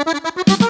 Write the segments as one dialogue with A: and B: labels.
A: Me llamas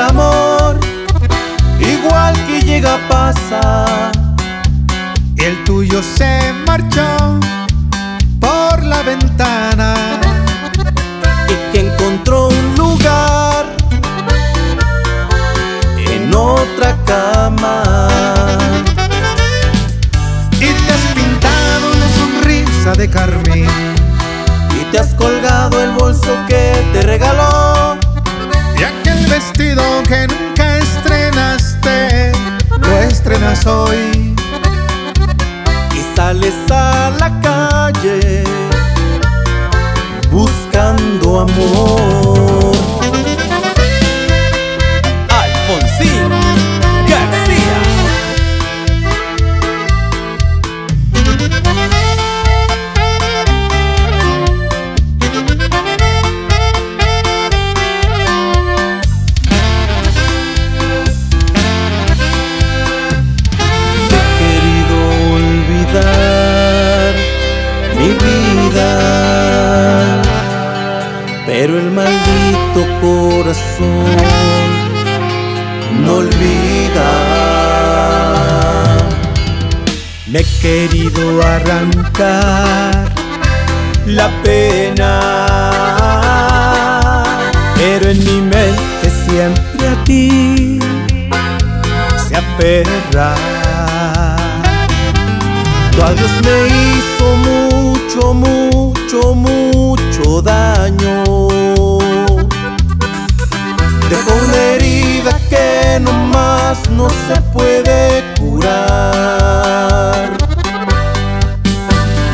A: amor, igual que llega, pasa.
B: El tuyo se marchó por la ventana
A: y que encontró un lugar en otra cama.
B: Y te has pintado una sonrisa de carmín
A: y te has colgado el bolso que te regaló.
B: Aquel vestido que nunca estrenaste, lo estrenas hoy.
A: Pero el maldito corazón no olvida. Me he querido arrancar la pena, pero en mi mente siempre a ti se aferra. Tu adiós me hizo mucho, mucho, mucho daño. Dejó una herida que no más no se puede curar.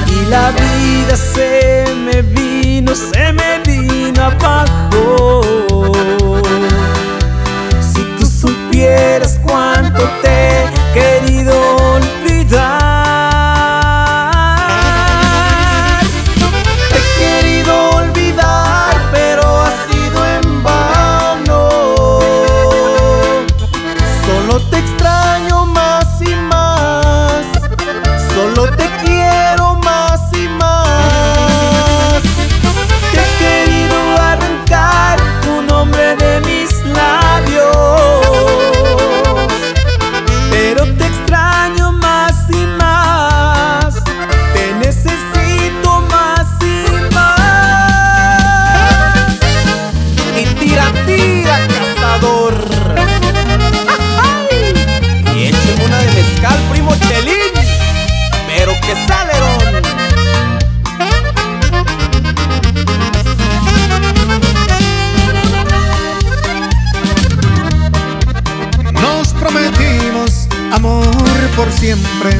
A: Y la vida se me vino, se me vino abajo. Si tú supieras cuánto te he querido
B: prometimos amor por siempre.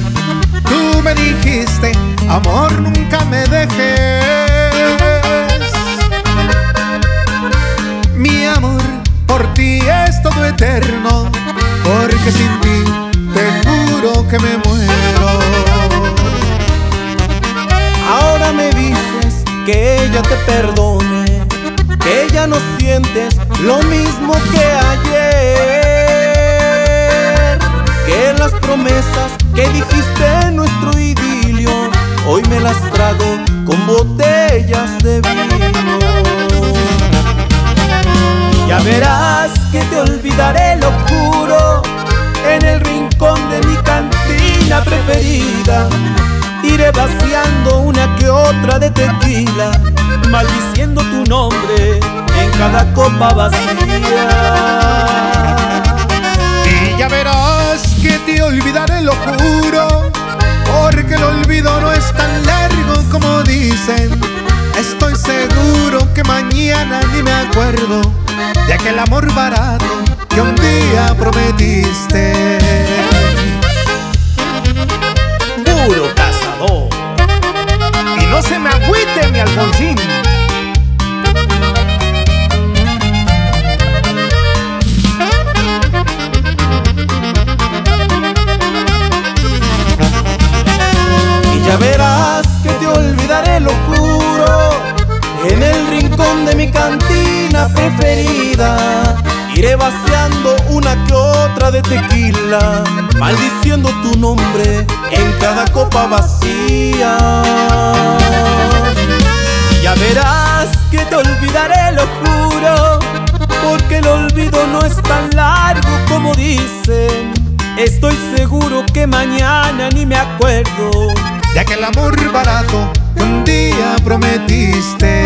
B: Tú me dijiste, amor nunca me dejes. Mi amor por ti es todo eterno, porque sin ti te juro que me muero.
A: Ahora me dices que ella te perdone, que ya no sientes lo mismo que ayer, que las promesas que dijiste en nuestro idilio, hoy me las trago con botellas de vino. Ya verás que te olvidaré, lo juro, en el rincón de mi cantina preferida. Iré vaciando una que otra de tequila, maldiciendo tu nombre en cada copa vacía.
B: Que te olvidaré, lo juro, porque el olvido no es tan largo como dicen. Estoy seguro que mañana ni me acuerdo de aquel amor barato que un día prometiste.
A: En el rincón de mi cantina preferida Iré vaciando una que otra de tequila Maldiciendo tu nombre en cada copa vacía. Ya verás que te olvidaré, lo juro Porque el olvido no es tan largo como dicen. Estoy seguro que mañana ni me acuerdo.
B: De aquel amor barato un día prometiste